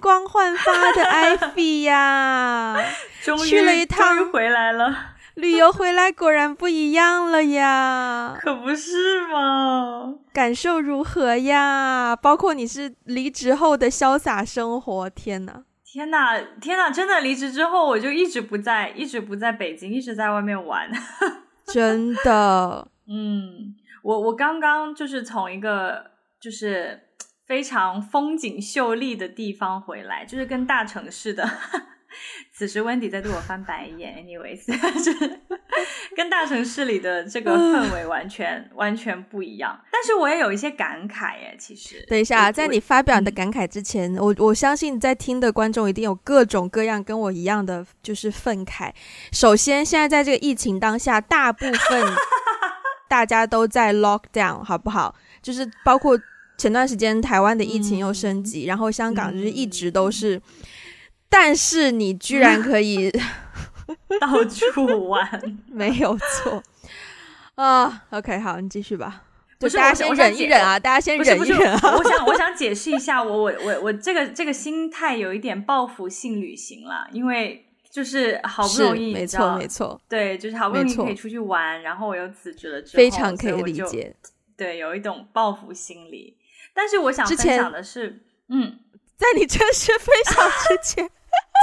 光焕发的 Ivy 呀，终于去了一趟，终于回来了。旅游回来果然不一样了呀，可不是吗？感受如何呀？包括你是离职后的潇洒生活，天呐，天呐，天呐！真的离职之后，我就一直不在，一直不在北京，一直在外面玩。真的，嗯，我我刚刚就是从一个就是非常风景秀丽的地方回来，就是跟大城市的。此时温迪在对我翻白眼，anyways，就是跟大城市里的这个氛围完全完全不一样。但是我也有一些感慨耶，其实。等一下，在你发表你的感慨之前，嗯、我我相信在听的观众一定有各种各样跟我一样的就是愤慨。首先，现在在这个疫情当下，大部分 大家都在 lock down，好不好？就是包括前段时间台湾的疫情又升级，嗯、然后香港就是一直都是。嗯但是你居然可以 到处玩，没有错啊。Uh, OK，好，你继续吧。不是，大家先忍一忍啊！大家先忍一忍啊！我想，我想解释一下，我我我我这个这个心态有一点报复性旅行了，因为就是好不容易，没错没错，对，就是好不容易可以出去玩，然后我又辞职了之后，非常可以理解。对，有一种报复心理。但是我想分享的是，嗯，在你正式分享之 前。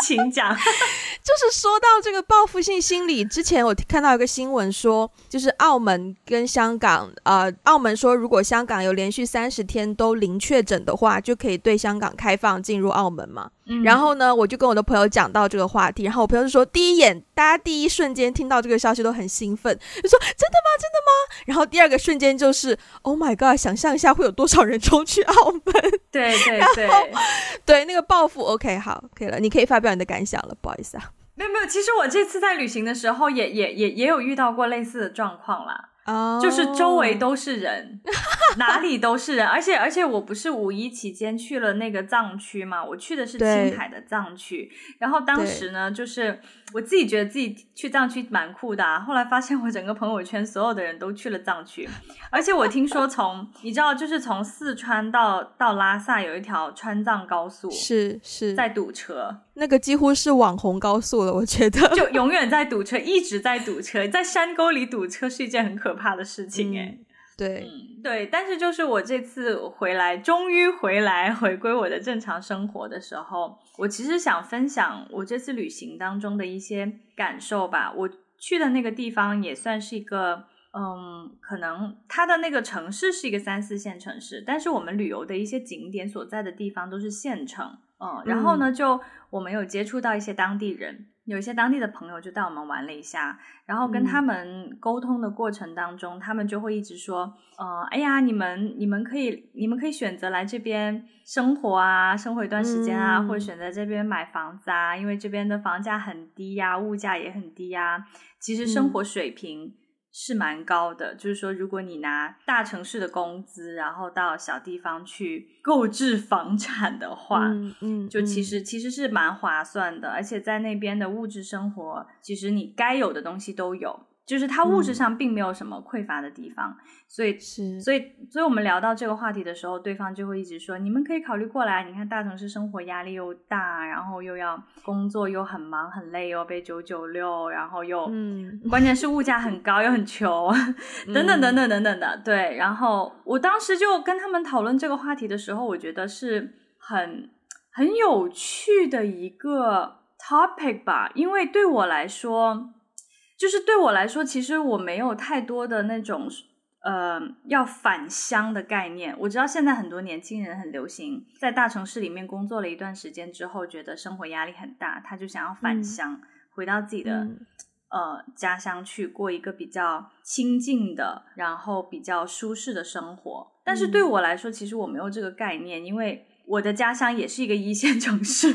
请讲，就是说到这个报复性心理，之前我看到一个新闻说，就是澳门跟香港，呃，澳门说如果香港有连续三十天都零确诊的话，就可以对香港开放进入澳门嘛。嗯、然后呢，我就跟我的朋友讲到这个话题，然后我朋友就说，第一眼大家第一瞬间听到这个消息都很兴奋，就说真的吗？真的吗？然后第二个瞬间就是 Oh my God，想象一下会有多少人冲去澳门？对 对对，对 那个报复，OK，好，可以了，你可以发表你的感想了，不好意思啊。没有没有，其实我这次在旅行的时候也也也也有遇到过类似的状况啦。Oh. 就是周围都是人，哪里都是人，而且而且我不是五一期间去了那个藏区嘛，我去的是青海的藏区，然后当时呢，就是我自己觉得自己去藏区蛮酷的啊，后来发现我整个朋友圈所有的人都去了藏区，而且我听说从你知道，就是从四川到到拉萨有一条川藏高速，是是。在堵车。那个几乎是网红高速了，我觉得。就永远在堵车，一直在堵车，在山沟里堵车是一件很可怕的事情诶、嗯、对、嗯、对，但是就是我这次回来，终于回来回归我的正常生活的时候，我其实想分享我这次旅行当中的一些感受吧。我去的那个地方也算是一个，嗯，可能它的那个城市是一个三四线城市，但是我们旅游的一些景点所在的地方都是县城。嗯，然后呢，就我们有接触到一些当地人，有一些当地的朋友就带我们玩了一下，然后跟他们沟通的过程当中，嗯、他们就会一直说，呃，哎呀，你们你们可以你们可以选择来这边生活啊，生活一段时间啊，嗯、或者选择这边买房子啊，因为这边的房价很低呀，物价也很低呀，其实生活水平。嗯是蛮高的，就是说，如果你拿大城市的工资，然后到小地方去购置房产的话，嗯，嗯，就其实其实是蛮划算的，而且在那边的物质生活，其实你该有的东西都有。就是它物质上并没有什么匮乏的地方，嗯、所以是，所以，所以我们聊到这个话题的时候，对方就会一直说：“你们可以考虑过来。你看大城市生活压力又大，然后又要工作又很忙很累，又被九九六，然后又，嗯，关键是物价很高又很穷，等等等等等等的。对，然后我当时就跟他们讨论这个话题的时候，我觉得是很很有趣的一个 topic 吧，因为对我来说。就是对我来说，其实我没有太多的那种，呃，要返乡的概念。我知道现在很多年轻人很流行在大城市里面工作了一段时间之后，觉得生活压力很大，他就想要返乡，嗯、回到自己的、嗯、呃家乡去过一个比较清静的，然后比较舒适的生活。但是对我来说，其实我没有这个概念，因为我的家乡也是一个一线城市，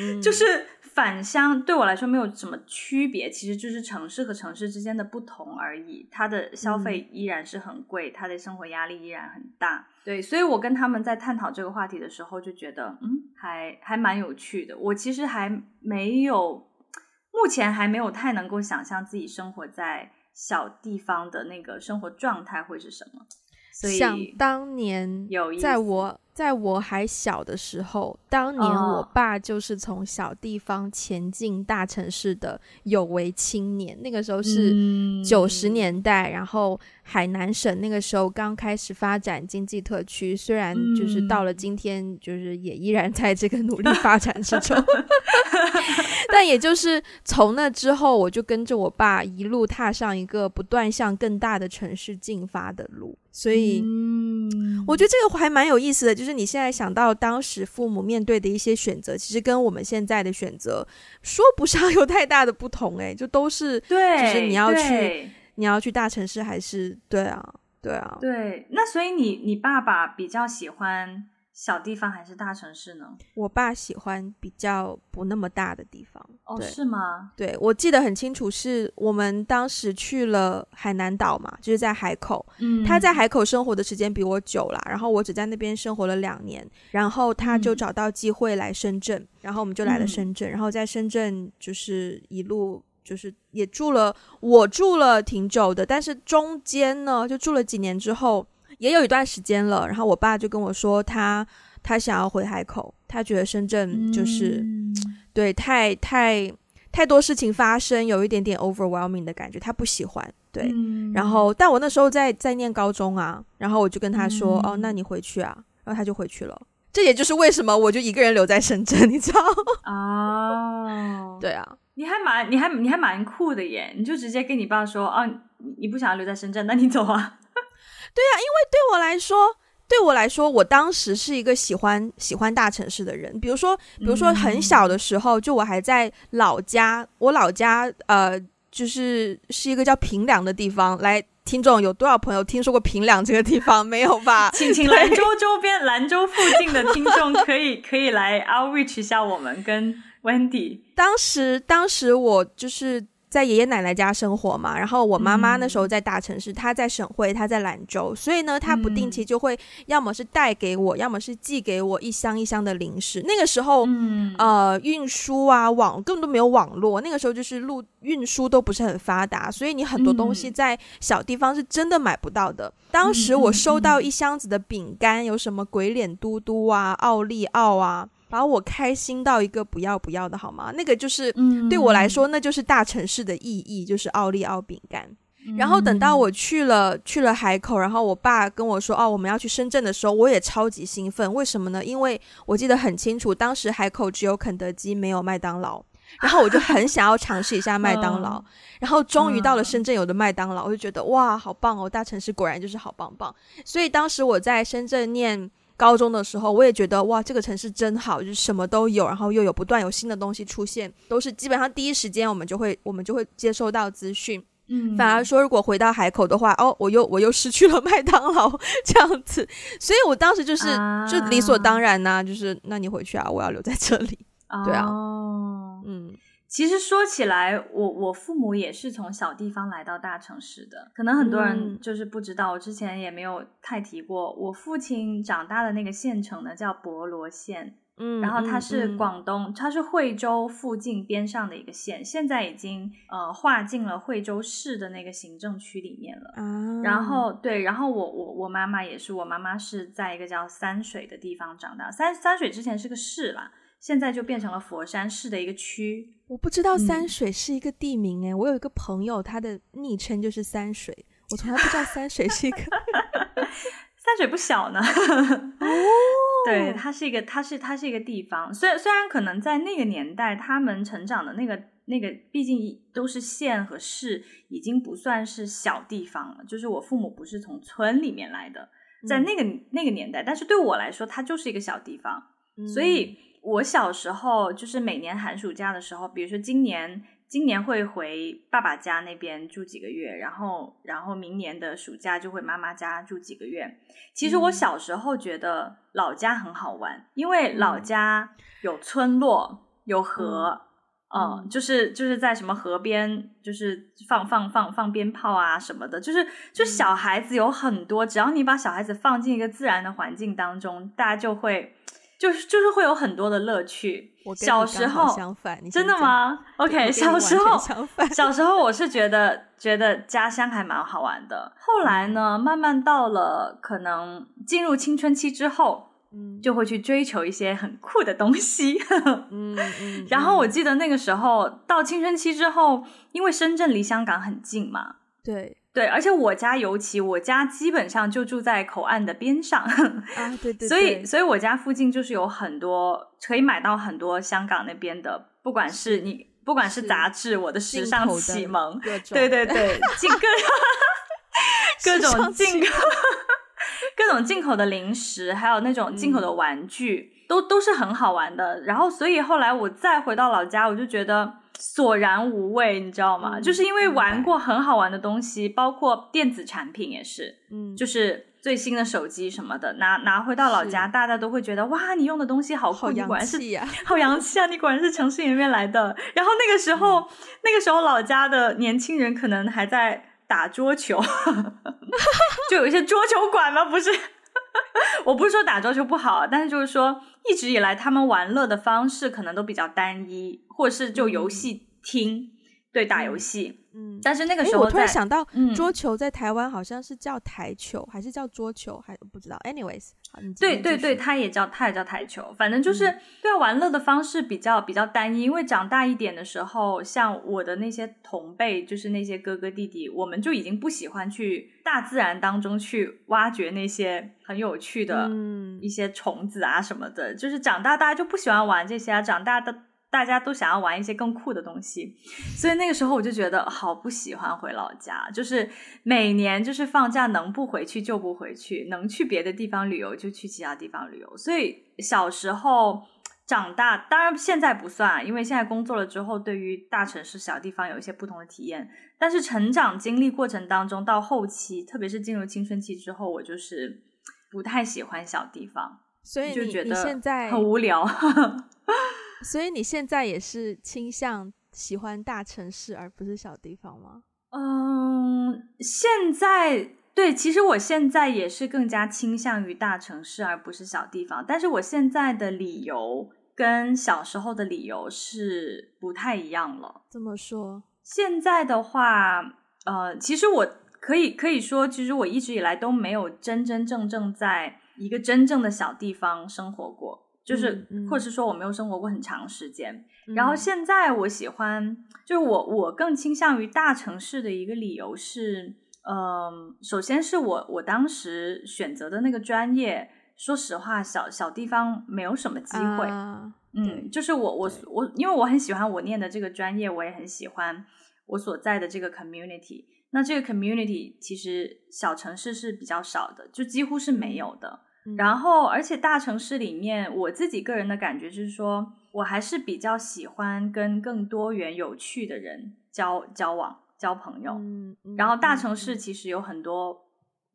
嗯、就是。返乡对我来说没有什么区别，其实就是城市和城市之间的不同而已。它的消费依然是很贵，它的生活压力依然很大。对，所以我跟他们在探讨这个话题的时候，就觉得嗯，还还蛮有趣的。我其实还没有，目前还没有太能够想象自己生活在小地方的那个生活状态会是什么。所以想当年，有在我在我还小的时候，当年我爸就是从小地方前进大城市的有为青年。那个时候是九十年代，然后海南省那个时候刚开始发展经济特区，虽然就是到了今天，就是也依然在这个努力发展之中。但也就是从那之后，我就跟着我爸一路踏上一个不断向更大的城市进发的路。所以，嗯，我觉得这个还蛮有意思的，就是你现在想到当时父母面对的一些选择，其实跟我们现在的选择说不上有太大的不同，哎，就都是，对，就是你要去，你要去大城市还是，对啊，对啊，对，那所以你你爸爸比较喜欢。小地方还是大城市呢？我爸喜欢比较不那么大的地方。哦，是吗？对，我记得很清楚，是我们当时去了海南岛嘛，就是在海口。嗯，他在海口生活的时间比我久啦，然后我只在那边生活了两年，然后他就找到机会来深圳，嗯，然后我们就来了深圳，然后在深圳就是一路就是也住了，我住了挺久的，但是中间呢，就住了几年之后。也有一段时间了，然后我爸就跟我说他，他他想要回海口，他觉得深圳就是、嗯、对太太太多事情发生，有一点点 overwhelming 的感觉，他不喜欢。对，嗯、然后但我那时候在在念高中啊，然后我就跟他说，嗯、哦，那你回去啊，然后他就回去了。这也就是为什么我就一个人留在深圳，你知道？哦，对啊，你还蛮你还你还蛮酷的耶，你就直接跟你爸说，哦，你不想要留在深圳，那你走啊。对啊，因为对我来说，对我来说，我当时是一个喜欢喜欢大城市的人。比如说，比如说很小的时候，就我还在老家，我老家呃，就是是一个叫平凉的地方。来，听众有多少朋友听说过平凉这个地方？没有吧？请请兰州周边、兰州附近的听众可以可以来 outreach 一下我们跟 Wendy。当时，当时我就是。在爷爷奶奶家生活嘛，然后我妈妈那时候在大城市，嗯、她在省会，她在兰州，所以呢，她不定期就会要么是带给我，嗯、要么是寄给我一箱一箱的零食。那个时候，嗯、呃，运输啊，网根本都没有网络，那个时候就是路运输都不是很发达，所以你很多东西在小地方是真的买不到的。嗯、当时我收到一箱子的饼干，有什么鬼脸嘟嘟啊、奥利奥啊。把我开心到一个不要不要的好吗？那个就是对我来说，那就是大城市的意义，就是奥利奥饼干。然后等到我去了去了海口，然后我爸跟我说：“哦，我们要去深圳的时候，我也超级兴奋。为什么呢？因为我记得很清楚，当时海口只有肯德基，没有麦当劳。然后我就很想要尝试一下麦当劳。然后终于到了深圳有的麦当劳，我就觉得哇，好棒哦！大城市果然就是好棒棒。所以当时我在深圳念。高中的时候，我也觉得哇，这个城市真好，就是什么都有，然后又有不断有新的东西出现，都是基本上第一时间我们就会我们就会接收到资讯。嗯，反而说如果回到海口的话，哦，我又我又失去了麦当劳这样子，所以我当时就是、啊、就理所当然呐、啊，就是那你回去啊，我要留在这里，对啊，哦、嗯。其实说起来，我我父母也是从小地方来到大城市的，可能很多人就是不知道，我之前也没有太提过。我父亲长大的那个县城呢，叫博罗县，嗯，然后它是广东，它是惠州附近边上的一个县，现在已经呃划进了惠州市的那个行政区里面了。嗯，然后对，然后我我我妈妈也是，我妈妈是在一个叫三水的地方长大，三三水之前是个市啦。现在就变成了佛山市的一个区。我不知道三水是一个地名哎、嗯，我有一个朋友，他的昵称就是三水，我从来不知道三水是一个。三水不小呢。哦，对，它是一个，它是它是一个地方。虽然虽然可能在那个年代，他们成长的那个那个，毕竟都是县和市，已经不算是小地方了。就是我父母不是从村里面来的，在那个、嗯、那个年代，但是对我来说，它就是一个小地方，嗯、所以。我小时候就是每年寒暑假的时候，比如说今年今年会回爸爸家那边住几个月，然后然后明年的暑假就回妈妈家住几个月。其实我小时候觉得老家很好玩，因为老家有村落，有河，嗯，嗯，就是就是在什么河边，就是放放放放鞭炮啊什么的，就是就小孩子有很多，只要你把小孩子放进一个自然的环境当中，大家就会。就是就是会有很多的乐趣。我小时候相反，真的吗？OK，小时候小时候我是觉得觉得家乡还蛮好玩的。后来呢，慢慢到了可能进入青春期之后，嗯，就会去追求一些很酷的东西。嗯嗯。然后我记得那个时候到青春期之后，因为深圳离香港很近嘛，对对，而且我家尤其，我家基本上就住在口岸的边上啊，对对，对。所以，所以我家附近就是有很多可以买到很多香港那边的，不管是你，是不管是杂志，我的时尚启蒙，对对对，进各。各种进口，各种进口的零食，还有那种进口的玩具，嗯、都都是很好玩的。然后，所以后来我再回到老家，我就觉得索然无味，你知道吗？嗯、就是因为玩过很好玩的东西，包括电子产品也是，嗯，就是最新的手机什么的，拿拿回到老家，大家都会觉得哇，你用的东西好酷，好你果然是啊，好洋气啊，你果然是城市里面来的。然后那个时候，嗯、那个时候老家的年轻人可能还在。打桌球，就有一些桌球馆吗？不是，我不是说打桌球不好，但是就是说，一直以来他们玩乐的方式可能都比较单一，或者是就游戏厅，嗯、对，打游戏。嗯，但是那个时候，我突然想到，桌球在台湾好像是叫台球，嗯、还是叫桌球，还不知道。Anyways，对对对，它也叫它也叫台球，反正就是、嗯、对啊，玩乐的方式比较比较单一。因为长大一点的时候，像我的那些同辈，就是那些哥哥弟弟，我们就已经不喜欢去大自然当中去挖掘那些很有趣的一些虫子啊什么的。嗯、就是长大大家就不喜欢玩这些啊，长大的。大家都想要玩一些更酷的东西，所以那个时候我就觉得好不喜欢回老家，就是每年就是放假能不回去就不回去，能去别的地方旅游就去其他地方旅游。所以小时候长大，当然现在不算，因为现在工作了之后，对于大城市小地方有一些不同的体验。但是成长经历过程当中，到后期，特别是进入青春期之后，我就是不太喜欢小地方，所以就觉得很无聊。所以你现在也是倾向喜欢大城市而不是小地方吗？嗯，现在对，其实我现在也是更加倾向于大城市而不是小地方。但是我现在的理由跟小时候的理由是不太一样了。怎么说？现在的话，呃，其实我可以可以说，其实我一直以来都没有真真正正在一个真正的小地方生活过。就是，或者是说我没有生活过很长时间，嗯、然后现在我喜欢，就是我我更倾向于大城市的一个理由是，嗯、呃，首先是我我当时选择的那个专业，说实话，小小地方没有什么机会，啊、嗯，就是我我我，因为我很喜欢我念的这个专业，我也很喜欢我所在的这个 community，那这个 community 其实小城市是比较少的，就几乎是没有的。然后，而且大城市里面，我自己个人的感觉就是说，我还是比较喜欢跟更多元、有趣的人交交往、交朋友。嗯，然后大城市其实有很多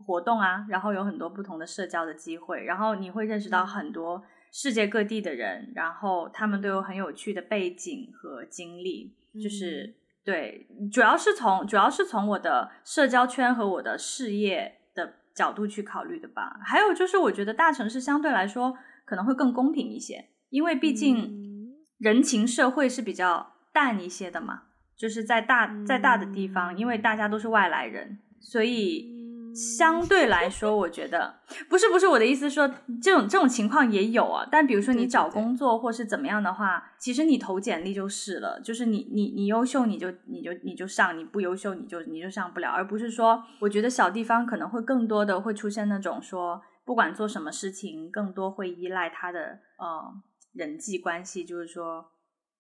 活动啊，然后有很多不同的社交的机会，然后你会认识到很多世界各地的人，然后他们都有很有趣的背景和经历。就是对，主要是从主要是从我的社交圈和我的事业角度去考虑的吧，还有就是我觉得大城市相对来说可能会更公平一些，因为毕竟人情社会是比较淡一些的嘛，就是在大在大的地方，因为大家都是外来人，所以。相对来说，我觉得不是不是我的意思说，这种这种情况也有啊。但比如说你找工作或是怎么样的话，其实你投简历就是了，就是你你你优秀你就你就你就上，你不优秀你就你就上不了，而不是说，我觉得小地方可能会更多的会出现那种说，不管做什么事情，更多会依赖他的呃人际关系，就是说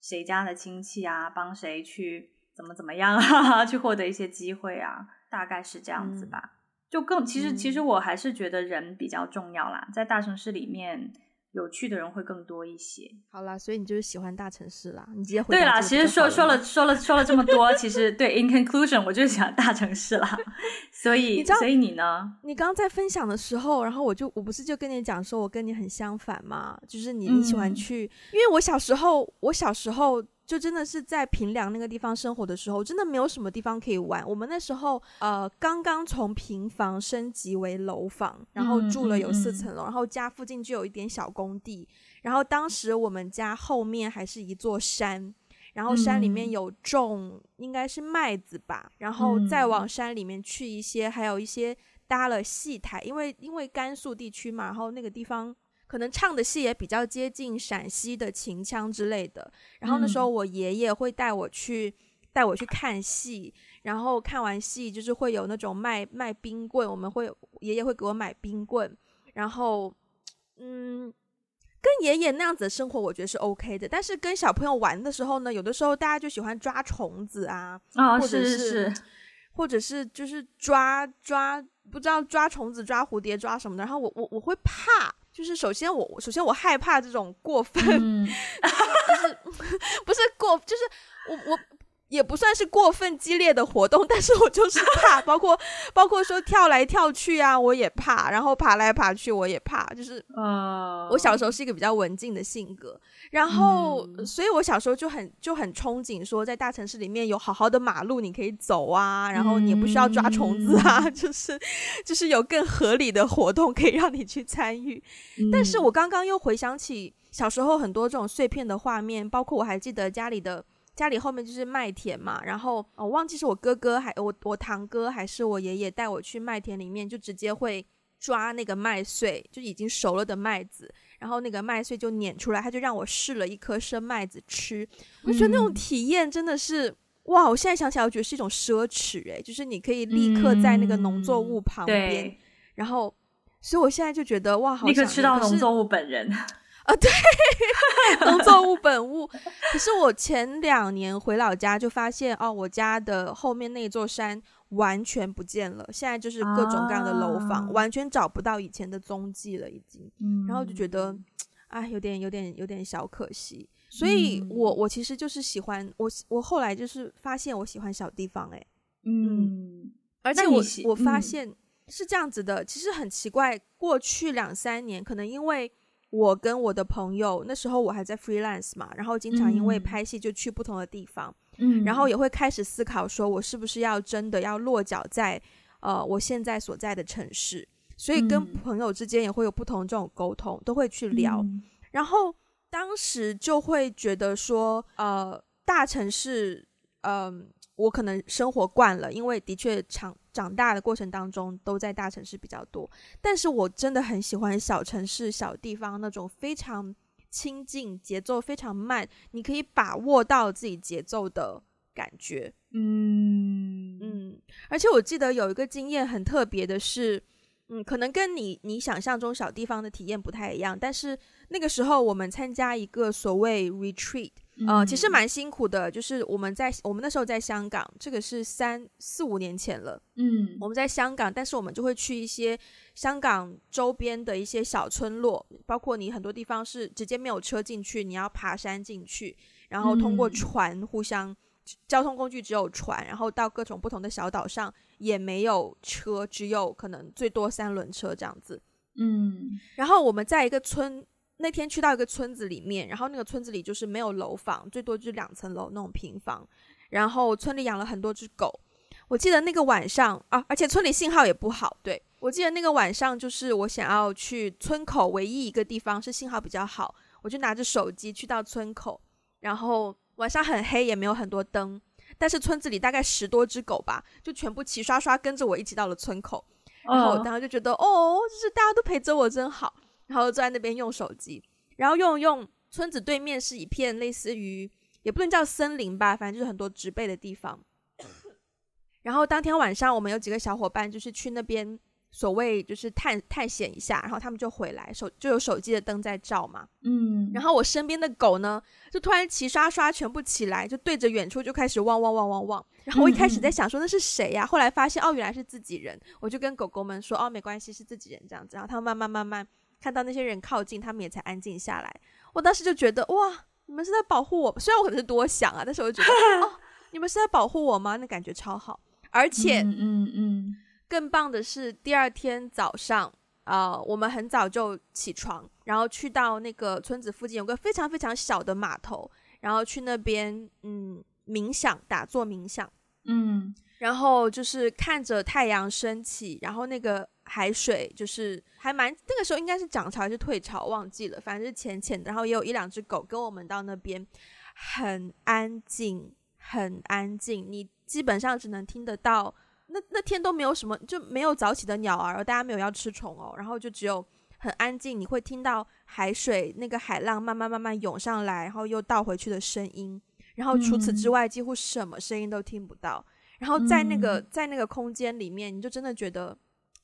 谁家的亲戚啊，帮谁去怎么怎么样啊，去获得一些机会啊，大概是这样子吧。嗯就更其实其实我还是觉得人比较重要啦，在大城市里面有趣的人会更多一些。好啦，所以你就是喜欢大城市啦，你直接回对啦。其实说说了说了说了这么多，其实 对，in conclusion，我就是喜欢大城市啦。所以所以你呢？你刚刚在分享的时候，然后我就我不是就跟你讲说，我跟你很相反嘛，就是你你喜欢去，嗯、因为我小时候我小时候。就真的是在平凉那个地方生活的时候，真的没有什么地方可以玩。我们那时候呃刚刚从平房升级为楼房，然后住了有四层楼，然后家附近就有一点小工地。然后当时我们家后面还是一座山，然后山里面有种应该是麦子吧，然后再往山里面去一些，还有一些搭了戏台，因为因为甘肃地区嘛，然后那个地方。可能唱的戏也比较接近陕西的秦腔之类的。然后那时候我爷爷会带我去带我去看戏，然后看完戏就是会有那种卖卖冰棍，我们会爷爷会给我买冰棍，然后嗯。跟爷爷那样子的生活，我觉得是 OK 的。但是跟小朋友玩的时候呢，有的时候大家就喜欢抓虫子啊，哦、或者是，是，是或者是就是抓抓，不知道抓虫子、抓蝴蝶、抓什么的。然后我我我会怕，就是首先我首先我害怕这种过分，嗯、就是 不是过，就是我我。也不算是过分激烈的活动，但是我就是怕，包括包括说跳来跳去啊，我也怕，然后爬来爬去我也怕，就是，呃，我小时候是一个比较文静的性格，然后，嗯、所以我小时候就很就很憧憬说，在大城市里面有好好的马路你可以走啊，然后你也不需要抓虫子啊，嗯、就是就是有更合理的活动可以让你去参与。嗯、但是我刚刚又回想起小时候很多这种碎片的画面，包括我还记得家里的。家里后面就是麦田嘛，然后我忘记是我哥哥还我我堂哥还是我爷爷带我去麦田里面，就直接会抓那个麦穗，就已经熟了的麦子，然后那个麦穗就碾出来，他就让我试了一颗生麦子吃，我觉得那种体验真的是、嗯、哇！我现在想起来，我觉得是一种奢侈诶、欸，就是你可以立刻在那个农作物旁边，嗯、然后，所以我现在就觉得哇，好想立刻吃到农作物本人。啊，对，农作物本物。可是我前两年回老家就发现，哦，我家的后面那座山完全不见了，现在就是各种各样的楼房，啊、完全找不到以前的踪迹了，已经。嗯、然后就觉得，啊，有点、有点、有点小可惜。所以我，我我其实就是喜欢我，我后来就是发现我喜欢小地方、欸，哎，嗯，而且我我发现是这样子的，其实很奇怪，过去两三年可能因为。我跟我的朋友那时候我还在 freelance 嘛，然后经常因为拍戏就去不同的地方，嗯，然后也会开始思考说，我是不是要真的要落脚在呃我现在所在的城市，所以跟朋友之间也会有不同这种沟通，都会去聊，嗯，然后当时就会觉得说，呃，大城市，嗯，呃，我可能生活惯了，因为的确长。长大的过程当中都在大城市比较多，但是我真的很喜欢小城市、小地方那种非常亲近、节奏非常慢，你可以把握到自己节奏的感觉。嗯嗯，而且我记得有一个经验很特别的是，嗯，可能跟你你想象中小地方的体验不太一样，但是那个时候我们参加一个所谓 retreat。呃，其实蛮辛苦的，就是我们在我们那时候在香港，这个是三四五年前了。嗯，我们在香港，但是我们就会去一些香港周边的一些小村落，包括你很多地方是直接没有车进去，你要爬山进去，然后通过船互相、嗯、交通工具只有船，然后到各种不同的小岛上也没有车，只有可能最多三轮车这样子。嗯，然后我们在一个村。那天去到一个村子里面，然后那个村子里就是没有楼房，最多就是两层楼那种平房。然后村里养了很多只狗。我记得那个晚上啊，而且村里信号也不好。对，我记得那个晚上就是我想要去村口唯一一个地方是信号比较好，我就拿着手机去到村口。然后晚上很黑，也没有很多灯，但是村子里大概十多只狗吧，就全部齐刷刷跟着我一起到了村口。然后我当时就觉得，哦，就是大家都陪着我真好。然后坐在那边用手机，然后用用村子对面是一片类似于也不能叫森林吧，反正就是很多植被的地方。然后当天晚上我们有几个小伙伴就是去那边所谓就是探探险一下，然后他们就回来，手就有手机的灯在照嘛。嗯。然后我身边的狗呢，就突然齐刷刷全部起来，就对着远处就开始汪汪汪汪汪。然后我一开始在想说那是谁呀？后来发现哦原来是自己人，我就跟狗狗们说哦没关系是自己人这样子，然后他们慢慢慢慢。看到那些人靠近，他们也才安静下来。我当时就觉得，哇，你们是在保护我。虽然我可能是多想啊，但是我就觉得，哦，你们是在保护我吗？那感觉超好。而且，嗯嗯，嗯，更棒的是，第二天早上，呃，我们很早就起床，然后去到那个村子附近有个非常非常小的码头，然后去那边，嗯，冥想，打坐冥想，嗯，然后就是看着太阳升起，然后那个。海水就是还蛮那个时候应该是涨潮还是退潮忘记了，反正是浅浅的。然后也有一两只狗跟我们到那边，很安静，很安静。你基本上只能听得到，那那天都没有什么，就没有早起的鸟儿，大家没有要吃虫哦。然后就只有很安静，你会听到海水那个海浪慢慢慢慢涌上来，然后又倒回去的声音。然后除此之外，几乎什么声音都听不到。然后在那个在那个空间里面，你就真的觉得，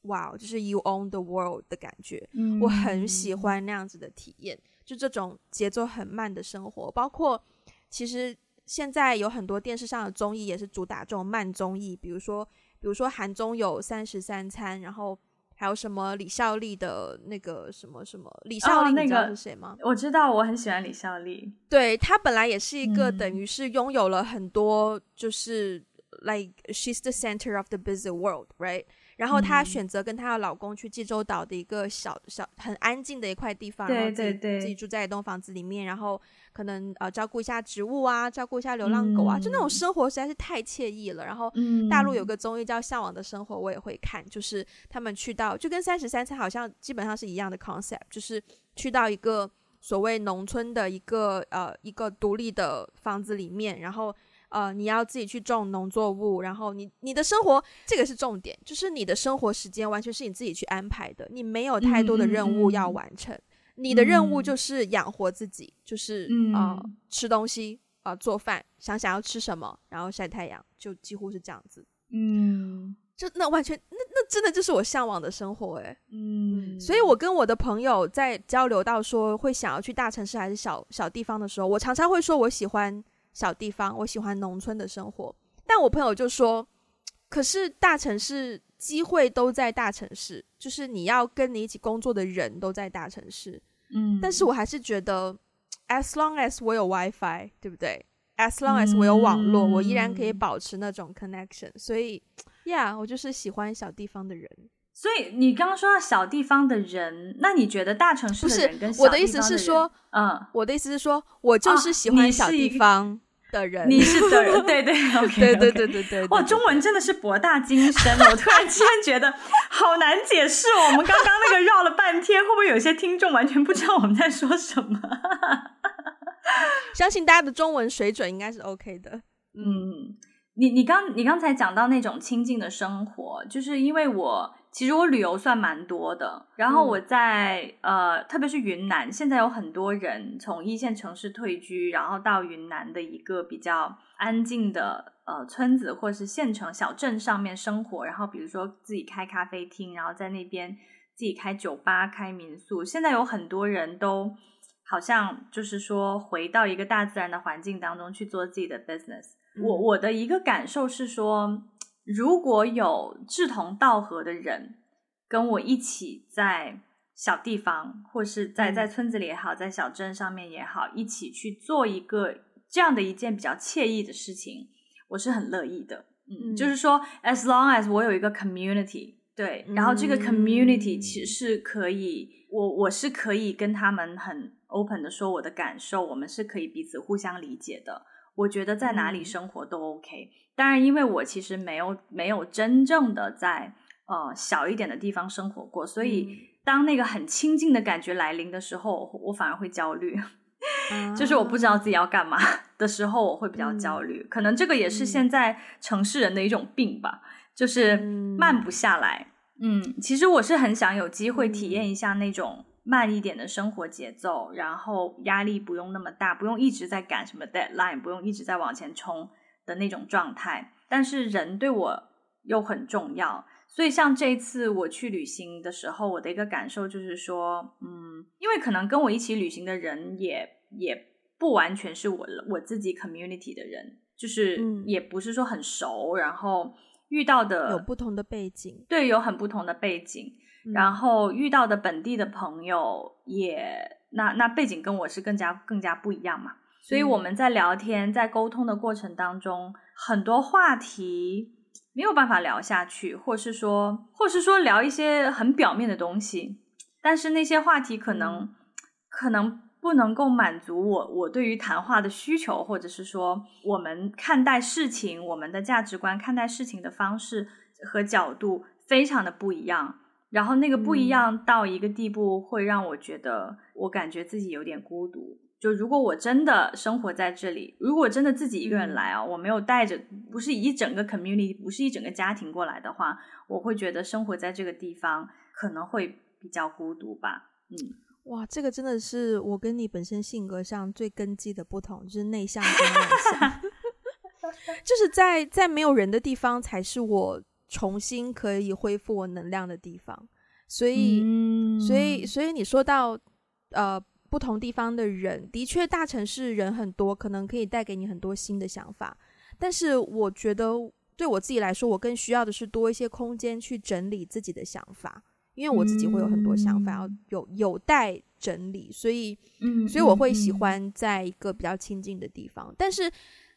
哇，就是 you own the world 的感觉。我很喜欢那样子的体验，就这种节奏很慢的生活。包括其实现在有很多电视上的综艺也是主打这种慢综艺，比如说比如说韩综有《三十三餐》，然后。还有什么李孝利的那个什么什么李孝利，你知道是谁吗？我知道，我很喜欢李孝利。对，他本来也是一个等于是拥有了很多，就是 like she's the center of the busy world，right？然后她选择跟她的老公去济州岛的一个小小很安静的一块地方，对对对，然后自己，自己住在一栋房子里面，然后可能呃照顾一下植物啊，照顾一下流浪狗啊，嗯、就那种生活实在是太惬意了。然后大陆有个综艺叫《向往的生活》，我也会看，就是他们去到就跟三十三餐好像基本上是一样的 concept，就是去到一个所谓农村的一个呃一个独立的房子里面，然后。呃，你要自己去种农作物，然后你你的生活，这个是重点，就是你的生活时间完全是你自己去安排的，你没有太多的任务要完成，嗯、你的任务就是养活自己，嗯、就是呃吃东西啊、呃，做饭，想想要吃什么，然后晒太阳，就几乎是这样子。嗯，就那完全那那真的就是我向往的生活诶。嗯，所以我跟我的朋友在交流到说会想要去大城市还是小小地方的时候，我常常会说我喜欢。小地方，我喜欢农村的生活，但我朋友就说，可是大城市机会都在大城市，就是你要跟你一起工作的人都在大城市，嗯，但是我还是觉得，as long as 我有 WiFi，对不对？as long as 我有网络，嗯，我依然可以保持那种 connection，所以，yeah，我就是喜欢小地方的人。所以你刚刚说到小地方的人，那你觉得大城市的人跟小地方的人，我的意思是说，嗯，我的意思是说，我就是喜欢小地方。啊的人，你是的人，对对，OK，对对对对对，哇，中文真的是博大精深，我突然之间觉得好难解释哦。我们刚刚那个绕了半天，会不会有些听众完全不知道我们在说什么？相信大家的中文水准应该是 OK 的。嗯，你你刚你刚才讲到那种清静的生活，就是因为我。其实我旅游算蛮多的，然后我在、嗯、呃，特别是云南，现在有很多人从一线城市退居，然后到云南的一个比较安静的呃村子或是县城小镇上面生活，然后比如说自己开咖啡厅，然后在那边自己开酒吧、开民宿。现在有很多人都好像就是说回到一个大自然的环境当中去做自己的 business。嗯、我我的一个感受是说。如果有志同道合的人跟我一起在小地方，或是在在村子里也好，在小镇上面也好，一起去做一个这样的一件比较惬意的事情，我是很乐意的。嗯，就是说，as long as 我有一个 community，对，然后这个 community 其实是可以，我我是可以跟他们很 open 的说我的感受，我们是可以彼此互相理解的。我觉得在哪里生活都 OK。当然，因为我其实没有没有真正的在呃小一点的地方生活过，所以当那个很亲近的感觉来临的时候，我反而会焦虑。就是我不知道自己要干嘛的时候，我会比较焦虑。嗯、可能这个也是现在城市人的一种病吧，就是慢不下来。嗯，其实我是很想有机会体验一下那种慢一点的生活节奏，然后压力不用那么大，不用一直在赶什么 deadline，不用一直在往前冲。的那种状态，但是人对我又很重要，所以像这一次我去旅行的时候，我的一个感受就是说，嗯，因为可能跟我一起旅行的人也也不完全是我我自己 community 的人，就是也不是说很熟，嗯、然后遇到的有不同的背景，对，有很不同的背景，嗯、然后遇到的本地的朋友也那那背景跟我是更加更加不一样嘛。所以我们在聊天、在沟通的过程当中，很多话题没有办法聊下去，或是说，或是说聊一些很表面的东西，但是那些话题可能可能不能够满足我我对于谈话的需求，或者是说我们看待事情、我们的价值观、看待事情的方式和角度非常的不一样，然后那个不一样到一个地步，会让我觉得我感觉自己有点孤独。就如果我真的生活在这里，如果真的自己一个人来啊，我没有带着，不是一整个 community，不是一整个家庭过来的话，我会觉得生活在这个地方可能会比较孤独吧。嗯，哇，这个真的是我跟你本身性格上最根基的不同，就是内向跟外向，就是在在没有人的地方才是我重新可以恢复我能量的地方。所以，嗯、所以，所以你说到呃。不同地方的人，的确，大城市人很多，可能可以带给你很多新的想法。但是，我觉得对我自己来说，我更需要的是多一些空间去整理自己的想法，因为我自己会有很多想法要有有待整理，所以，嗯，所以我会喜欢在一个比较亲近的地方。但是，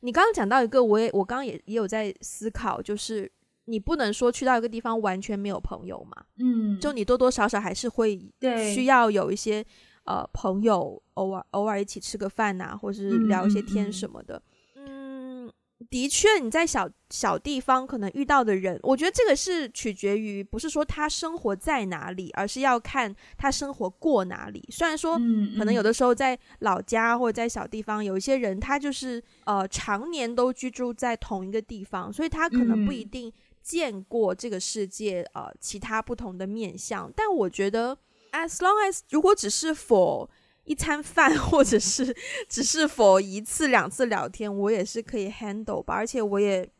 你刚刚讲到一个，我也我刚刚也也有在思考，就是你不能说去到一个地方完全没有朋友嘛，嗯，就你多多少少还是会需要有一些。呃，朋友偶尔偶尔一起吃个饭呐、啊，或是聊一些天什么的。嗯，嗯，的确，你在小小地方可能遇到的人，我觉得这个是取决于，不是说他生活在哪里，而是要看他生活过哪里。虽然说，可能有的时候在老家或者在小地方，有一些人他就是呃常年都居住在同一个地方，所以他可能不一定见过这个世界呃其他不同的面相。但我觉得。As long as 如果只是 for 一餐饭，或者是只是 for 一次两次聊天，我也是可以 handle 吧。而且我也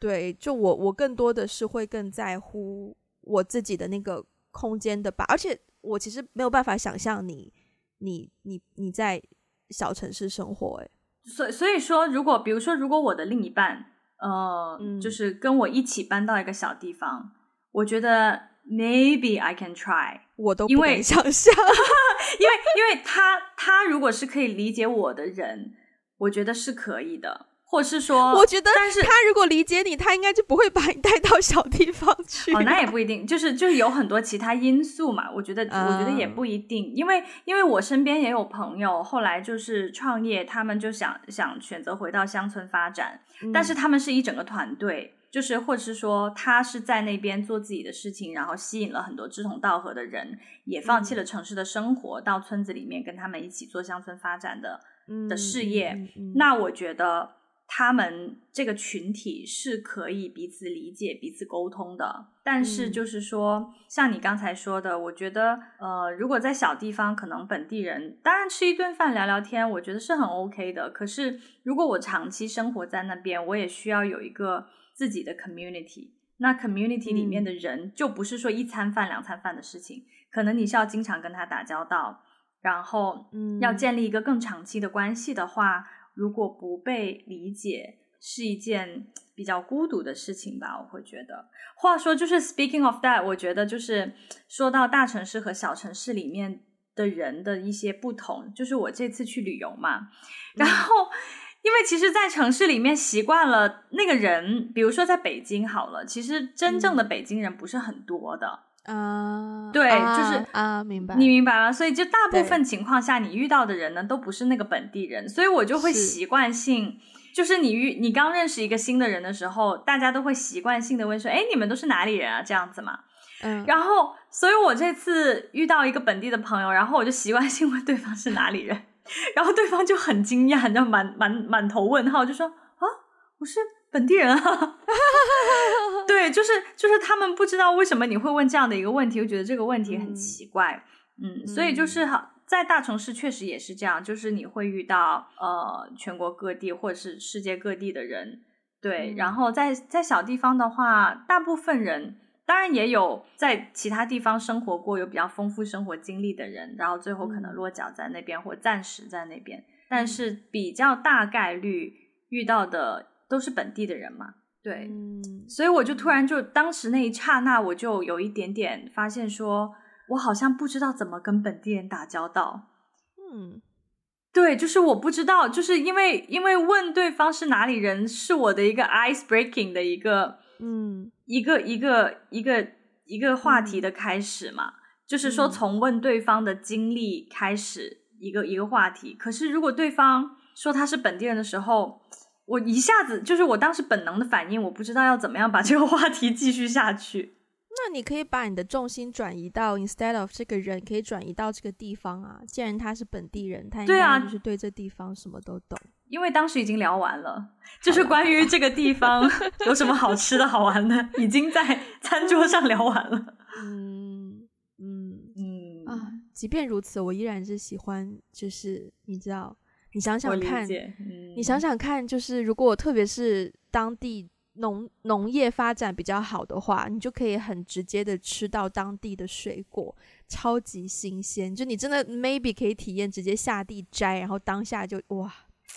对，就我我更多的是会更在乎我自己的那个空间的吧。而且我其实没有办法想象你你你你在小城市生活，欸，诶，所所以说，如果比如说，如果我的另一半呃，嗯，就是跟我一起搬到一个小地方，我觉得。Maybe I can try，我都不敢想象，因为因为他他如果是可以理解我的人，我觉得是可以的，或是说，我觉得，但是他如果理解你，他应该就不会把你带到小地方去。哦，那也不一定，就是就是有很多其他因素嘛。我觉得我觉得也不一定，因为因为我身边也有朋友后来就是创业，他们就想想选择回到乡村发展，嗯，但是他们是一整个团队。就是，或者是说，他是在那边做自己的事情，然后吸引了很多志同道合的人，也放弃了城市的生活，到村子里面跟他们一起做乡村发展的的事业。嗯嗯嗯。那我觉得他们这个群体是可以彼此理解、彼此沟通的。但是，就是说，像你刚才说的，我觉得，呃，如果在小地方，可能本地人当然吃一顿饭、聊聊天，我觉得是很 OK 的。可是，如果我长期生活在那边，我也需要有一个。自己的 community，那 community 里面的人就不是说一餐饭两餐饭的事情，嗯，可能你是要经常跟他打交道，然后要建立一个更长期的关系的话，如果不被理解，是一件比较孤独的事情吧，我会觉得。话说，就是 speaking of that，我觉得就是说到大城市和小城市里面的人的一些不同，就是我这次去旅游嘛，然后。嗯因为其实，在城市里面习惯了那个人，比如说在北京好了，其实真正的北京人不是很多的。啊、uh,，对，就是啊，明白，你明白吗？所以就大部分情况下，你遇到的人呢，都不是那个本地人，所以我就会习惯性，是就是你遇你刚认识一个新的人的时候，大家都会习惯性的问说，哎，你们都是哪里人啊？这样子嘛。嗯，然后，所以我这次遇到一个本地的朋友，然后我就习惯性问对方是哪里人。然后对方就很惊讶，你知道，满满满头问号，就说啊，我是本地人啊。对，就是就是他们不知道为什么你会问这样的一个问题，我觉得这个问题很奇怪。嗯，嗯，所以就是好，在大城市确实也是这样，就是你会遇到呃全国各地或者是世界各地的人。对，嗯，然后在在小地方的话，大部分人。当然也有在其他地方生活过、有比较丰富生活经历的人，然后最后可能落脚在那边、嗯、或暂时在那边，但是比较大概率遇到的都是本地的人嘛。对，嗯、所以我就突然就当时那一刹那，我就有一点点发现说，说我好像不知道怎么跟本地人打交道。嗯，对，就是我不知道，就是因为因为问对方是哪里人，是我的一个 ice breaking 的一个。嗯，一个一个一个一个话题的开始嘛，嗯、就是说从问对方的经历开始，一个一个话题。可是如果对方说他是本地人的时候，我一下子就是我当时本能的反应，我不知道要怎么样把这个话题继续下去。那你可以把你的重心转移到 instead of 这个人，可以转移到这个地方啊。既然他是本地人，他应该就是对这地方什么都懂。因为当时已经聊完了，就是关于这个地方有什么好吃的好玩的，已经在 餐桌上聊完了。嗯嗯嗯啊，即便如此，我依然是喜欢，就是你知道，你想想看，嗯、你想想看，就是如果特别是当地农农业发展比较好的话，你就可以很直接的吃到当地的水果，超级新鲜。就你真的 maybe 可以体验直接下地摘，然后当下就哇，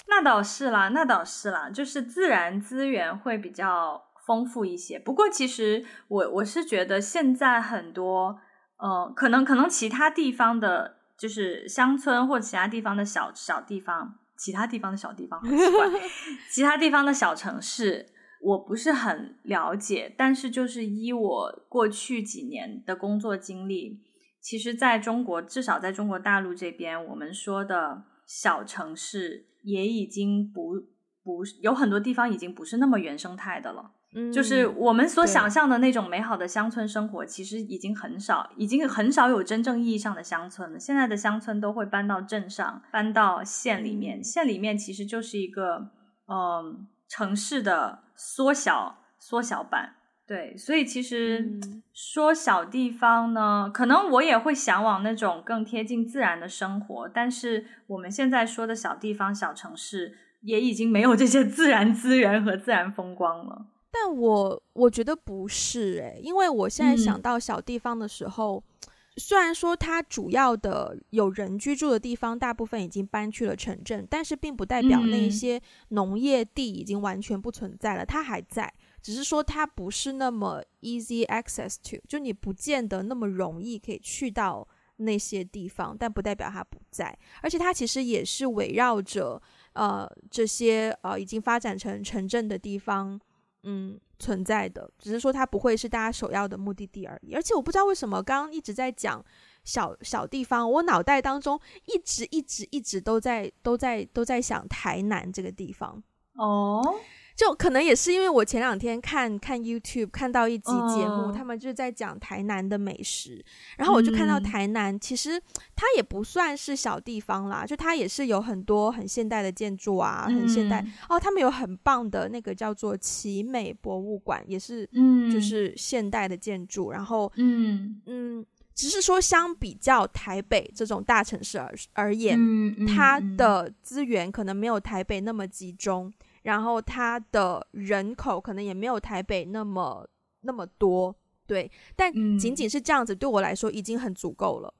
那倒是啦，那倒是啦，就是自然资源会比较丰富一些。不过其实我我是觉得现在很多。呃，可能可能其他地方的，就是乡村或其他地方的小小地方，其他地方的小地方，很奇怪，其他地方的小城市，我不是很了解。但是就是依我过去几年的工作经历，其实在中国，至少在中国大陆这边，我们说的小城市也已经不不有很多地方已经不是那么原生态的了。就是我们所想象的那种美好的乡村生活，其实已经很少，已经很少有真正意义上的乡村了。现在的乡村都会搬到镇上，搬到县里面，县里面其实就是一个嗯城市的缩小缩小版。对，所以其实说小地方呢，可能我也会向往那种更贴近自然的生活，但是我们现在说的小地方、小城市，也已经没有这些自然资源和自然风光了。但我我觉得不是诶、欸，因为我现在想到小地方的时候，嗯、虽然说它主要的有人居住的地方大部分已经搬去了城镇，但是并不代表那一些农业地已经完全不存在了，它还在，只是说它不是那么 easy access to，就你不见得那么容易可以去到那些地方，但不代表它不在，而且它其实也是围绕着呃这些呃已经发展成城镇的地方。嗯，存在的，只是说它不会是大家首要的目的地而已。而且我不知道为什么刚刚一直在讲小小地方，我脑袋当中一直一直一直都在都在都在想台南这个地方哦。就可能也是因为我前两天看看 YouTube 看到一集节目，他们就是在讲台南的美食，然后我就看到台南其实它也不算是小地方啦，就它也是有很多很现代的建筑啊，很现代哦，他们有很棒的那个叫做奇美博物馆，也是嗯，就是现代的建筑，然后嗯。嗯，只是说相比较台北这种大城市而而言，它的资源可能没有台北那么集中。然后它的人口可能也没有台北那么那么多，对，但仅仅是这样子对我来说已经很足够了，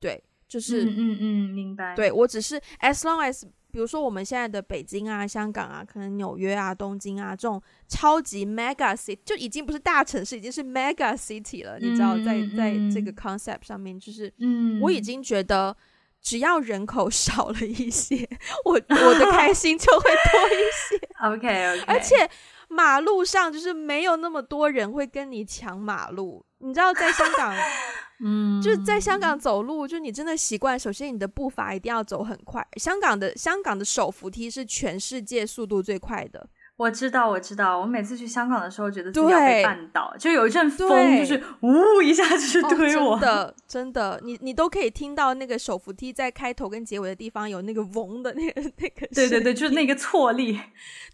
对，就是嗯嗯嗯，明白，对，我只是 as long as 比如说我们现在的北京啊、香港啊、可能纽约啊、东京啊这种超级 mega city 就已经不是大城市，已经是 mega city 了，你知道，在在这个 concept 上面，就是嗯，我已经觉得。只要人口少了一些，我我的开心就会多一些。OK OK，而且马路上就是没有那么多人会跟你抢马路。你知道，在香港，嗯，就是在香港走路，就你真的习惯。首先，你的步伐一定要走很快。香港的香港的手扶梯是全世界速度最快的。我知道，我知道。我每次去香港的时候，觉得自己要被绊倒，就有一阵风，就是呜一下就是推我。哦、真的，真的，你你都可以听到那个手扶梯在开头跟结尾的地方有那个嗡的那个 那个。对对对，就是那个错力。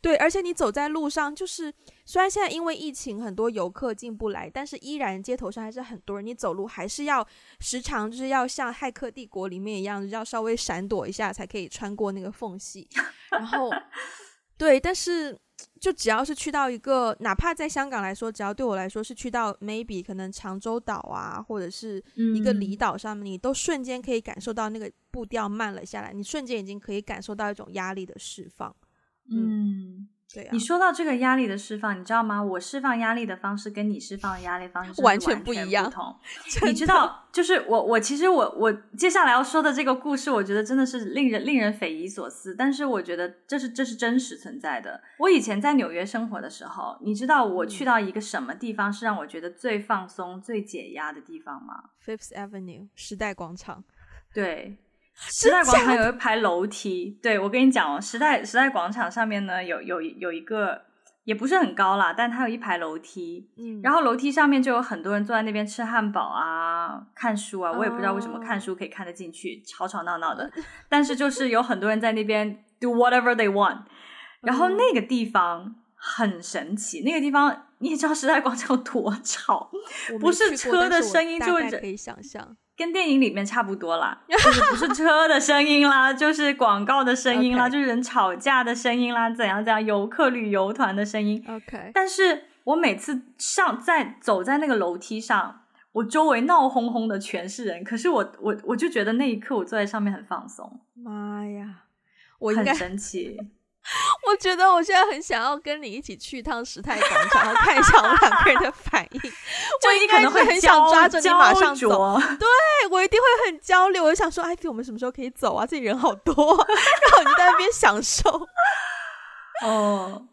对，而且你走在路上，就是虽然现在因为疫情很多游客进不来，但是依然街头上还是很多人。你走路还是要时常就是要像《骇客帝国》里面一样，要稍微闪躲一下才可以穿过那个缝隙。然后，对，但是。就只要是去到一个，哪怕在香港来说，只要对我来说是去到 maybe 可能长洲岛啊，或者是一个离岛上面，嗯、你都瞬间可以感受到那个步调慢了下来，你瞬间已经可以感受到一种压力的释放。嗯。嗯对啊，你说到这个压力的释放，你知道吗？我释放压力的方式跟你释放的压力方式完全不一样。你知道，就是我，我其实我我接下来要说的这个故事，我觉得真的是令人令人匪夷所思。但是我觉得这是这是真实存在的。我以前在纽约生活的时候，你知道我去到一个什么地方是让我觉得最放松、最解压的地方吗？Fifth Avenue 时代广场。对。时代广场有一排楼梯，对，我跟你讲哦，时代时代广场上面呢有有有一个也不是很高啦，但它有一排楼梯，嗯，然后楼梯上面就有很多人坐在那边吃汉堡啊、看书啊，我也不知道为什么看书可以看得进去，吵吵闹闹的，但是就是有很多人在那边 do whatever they want，然后那个地方很神奇。那个地方你也知道，时代广场有多吵，不是车的声音，就可以想象。跟电影里面差不多啦，就是不是车的声音啦，就是广告的声音啦.就是人吵架的声音啦，怎样怎样，游客旅游团的声音。OK，但是我每次上在走在那个楼梯上，我周围闹哄哄的全是人，可是我我我就觉得那一刻我坐在上面很放松。妈呀，我应该很神奇。我觉得我现在很想要跟你一起去一趟时代广场，然后看一下我们两个人的反应。我应该会很想抓着你马上走，对，我一定会很焦虑。我就想说，艾菲，我们什么时候可以走啊？这里人好多，然后你在那边享受。哦，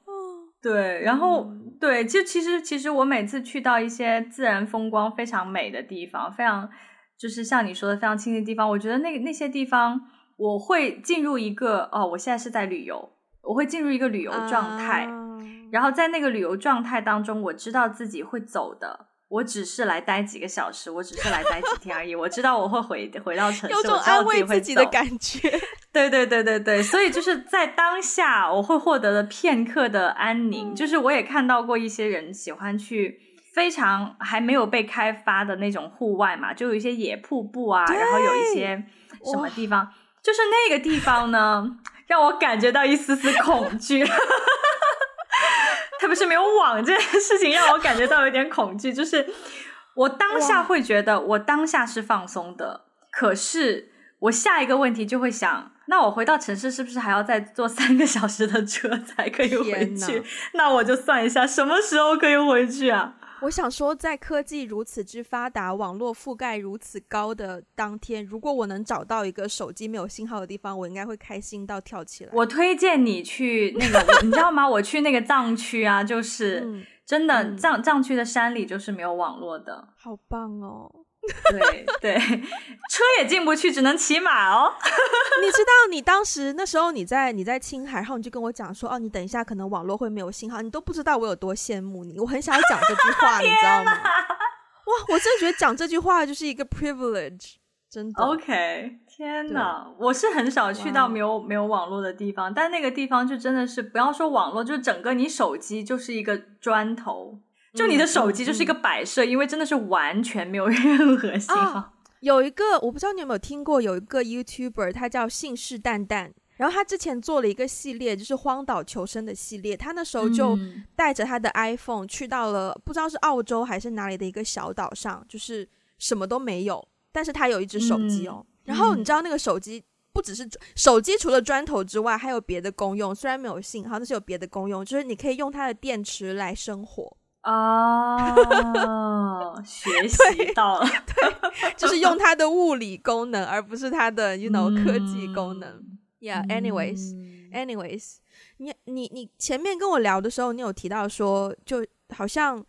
对，然后、嗯、对，就其实其实我每次去到一些自然风光非常美的地方，非常就是像你说的非常亲近的地方，我觉得那那些地方我会进入一个哦，我现在是在旅游。我会进入一个旅游状态，uh... 然后在那个旅游状态当中，我知道自己会走的。我只是来待几个小时，我只是来待几天而已。我知道我会回回到城市，有种安慰自己的感觉。对对对对对，所以就是在当下，我会获得了片刻的安宁。就是我也看到过一些人喜欢去非常还没有被开发的那种户外嘛，就有一些野瀑布啊，然后有一些什么地方，就是那个地方呢。让我感觉到一丝丝恐惧，特别是没有网这件事情，让我感觉到有点恐惧。就是我当下会觉得我当下是放松的，可是我下一个问题就会想：那我回到城市是不是还要再坐三个小时的车才可以回去？那我就算一下什么时候可以回去啊？我想说，在科技如此之发达、网络覆盖如此高的当天，如果我能找到一个手机没有信号的地方，我应该会开心到跳起来。我推荐你去那个，你知道吗？我去那个藏区啊，就是、嗯、真的、嗯、藏藏区的山里就是没有网络的，好棒哦。对对，车也进不去，只能骑马哦。你知道，你当时那时候你在你在青海，然后你就跟我讲说，哦，你等一下可能网络会没有信号，你都不知道我有多羡慕你。我很想要讲这句话，你知道吗？哇，我真的觉得讲这句话就是一个 privilege，真的。OK，天哪，我是很少去到没有没有网络的地方，但那个地方就真的是不要说网络，就整个你手机就是一个砖头。就你的手机就是一个摆设，因为真的是完全没有 任何信号。哦，有一个我不知道你有没有听过，有一个 YouTuber，他叫信誓旦旦，然后他之前做了一个系列，就是荒岛求生的系列。他那时候就带着他的 iPhone 去到了不知道是澳洲还是哪里的一个小岛上，就是什么都没有，但是他有一只手机哦。嗯、然后你知道那个手机不只是手机，除了砖头之外，还有别的功用。虽然没有信号，但是有别的功用，就是你可以用它的电池来生火。哦，学习到了，对，就是用它的物理功能，而不是它的，you know，科技功能。嗯、Yeah，anyways，anyways，、嗯、你你你前面跟我聊的时候，你有提到说，就好像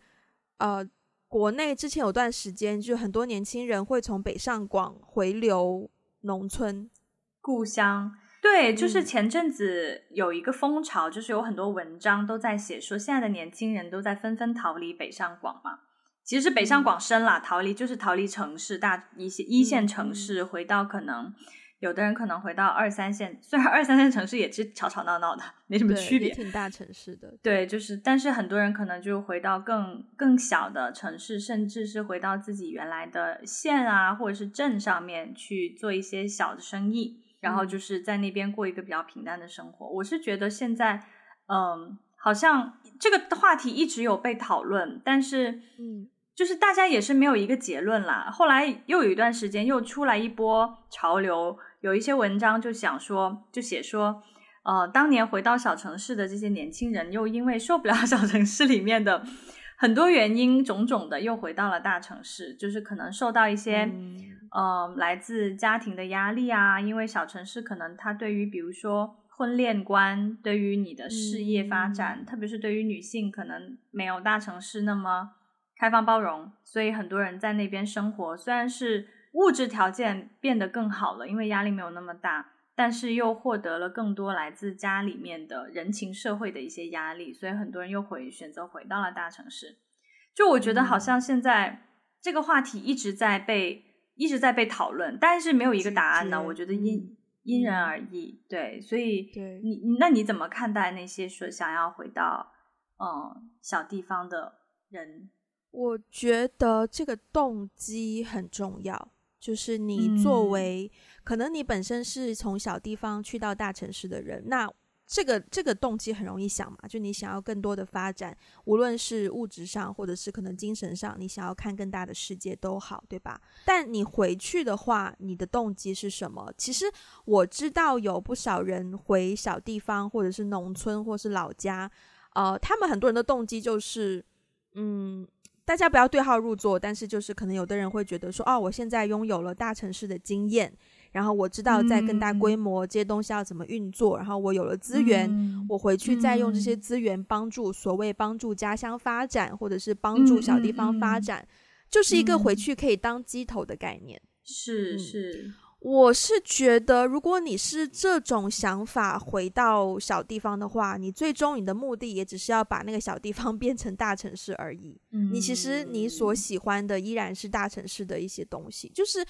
呃，国内之前有段时间，就很多年轻人会从北上广回流农村故乡。对，就是前阵子有一个风潮，就是有很多文章都在写说，现在的年轻人都在纷纷逃离北上广嘛。其实北上广深啦，逃离就是逃离城市，大一些一线城市，回到可能有的人可能回到二三线，虽然二三线城市也是吵吵闹闹的，没什么区别，挺大城市的。对，就是，但是很多人可能就回到更更小的城市，甚至是回到自己原来的县啊，或者是镇上面去做一些小的生意。然后就是在那边过一个比较平淡的生活。我是觉得现在，嗯，好像这个话题一直有被讨论，但是，嗯，就是大家也是没有一个结论啦。后来又有一段时间又出来一波潮流，有一些文章就想说，就写说，呃，当年回到小城市的这些年轻人，又因为受不了 小城市里面的很多原因，种种的又回到了大城市，就是可能受到一些。嗯呃，来自家庭的压力啊，因为小城市可能它对于比如说婚恋观，对于你的事业发展，嗯、特别是对于女性，可能没有大城市那么开放包容，所以很多人在那边生活，虽然是物质条件变得更好了，因为压力没有那么大，但是又获得了更多来自家里面的人情社会的一些压力，所以很多人又回选择回到了大城市。就我觉得好像现在这个话题一直在被。一直在被讨论，但是没有一个答案呢。我觉得因、嗯、因人而异，对，所以对你那你怎么看待那些说想要回到嗯小地方的人？我觉得这个动机很重要，就是你作为、嗯、可能你本身是从小地方去到大城市的人，那。这个这个动机很容易想嘛，就你想要更多的发展，无论是物质上，或者是可能精神上，你想要看更大的世界都好，对吧？但你回去的话，你的动机是什么？其实我知道有不少人回小地方，或者是农村，或是老家，呃，他们很多人的动机就是，嗯，大家不要对号入座，但是就是可能有的人会觉得说，哦，我现在拥有了大城市的经验。然后我知道在更大规模这些东西要怎么运作，嗯、然后我有了资源，嗯、我回去再用这些资源帮助所谓帮助家乡发展，嗯、或者是帮助小地方发展，嗯、就是一个回去可以当鸡头的概念。是是，我是觉得，如果你是这种想法回到小地方的话，你最终你的目的也只是要把那个小地方 变成大城市而已。嗯、你其实你所喜欢的依然是大城市的一些东西，就是。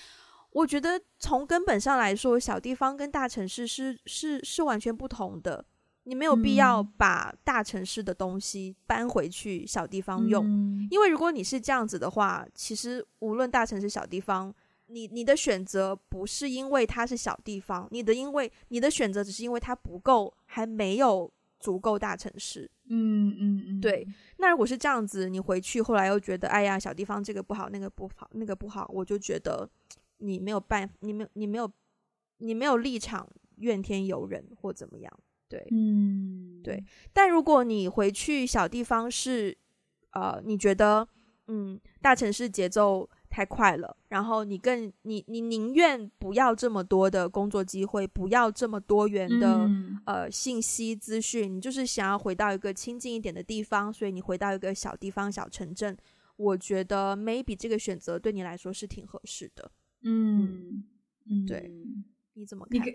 我觉得从根本上来说，小地方跟大城市是是是完全不同的。你没有必要把大城市的东西搬回去小地方用，嗯、因为如果你是这样子的话，其实无论大城市小地方，你你的选择不是因为它是小地方，你的因为你的选择只是因为它不够，还没有足够大城市。嗯嗯嗯，对。那如果是这样子，你回去后来又觉得，哎呀，小地方这个不好，那个不好，那个不好，我就觉得。你没有办，你没有，你没有，你没有立场怨天尤人或怎么样，对，嗯，对。但如果你回去小地方是，呃，你觉得，嗯，大城市节奏太快了，然后你更，你你宁愿不要这么多的工作机会，不要这么多元的，嗯、呃，信息资讯，你就是想要回到一个亲近一点的地方，所以你回到一个小地方小城镇，我觉得 maybe 这个选择对你来说是挺合适的。嗯嗯，对，你怎么看？你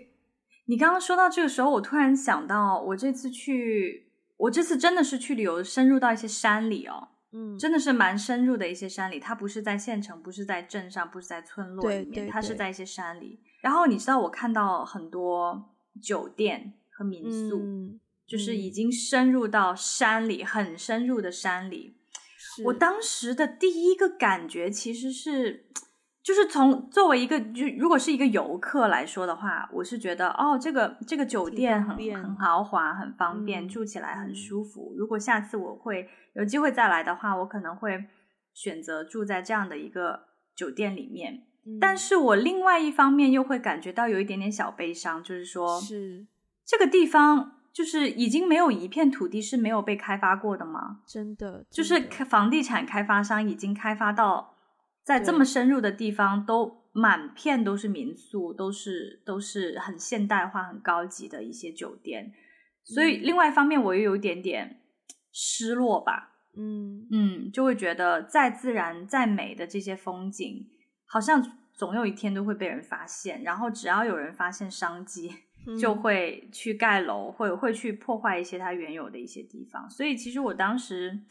你刚刚说到这个时候，我突然想到，我这次去，我这次真的是去旅游，深入到一些山里哦，嗯，真的是蛮深入的一些山里。它不是在县城，不是在镇上，不是在村落里面，对对对，它是在一些山里。然后你知道，我看到很多酒店和民宿，嗯、就是已经深入到山里，很深入的山里。我当时的第一个感觉其实是。就是从作为一个就如果是一个游客来说的话，我是觉得哦，这个这个酒店很很豪华，很方便，嗯、住起来很舒服。如果下次我会有机会再来的话，我可能会选择住在这样的一个酒店里面。嗯、但是我另外一方面又会感觉到有一点点小悲伤，就是说，是这个地方就是已经没有一片土地是没有被开发过的吗？真的，真的就是房地产开发商已经开发到。在这么深入的地方，都满片都是民宿，都是都是很现代化、很高级的一些酒店，所以另外一方面，我又有一点点失落吧。嗯嗯，就会觉得再自然、再美的这些风景，好像总有一天都会被人发现，然后只要有人发现商机，就会去盖楼，会会去破坏一些它原有的一些地方。所以其实我当时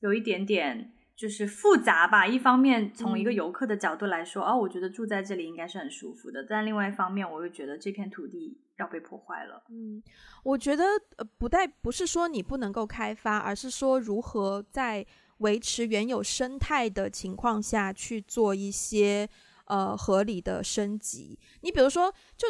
有一点点。就是复杂吧，一方面从一个游客的角度来说，嗯、哦，我觉得住在这里应该是很舒服的，但另外一方面，我又觉得这片土地要被破坏了。嗯，我觉得呃，不带不是说你不能够开发，而是说如何在维持原有生态的情况下去做一些。呃，合理的升级。你比如说，就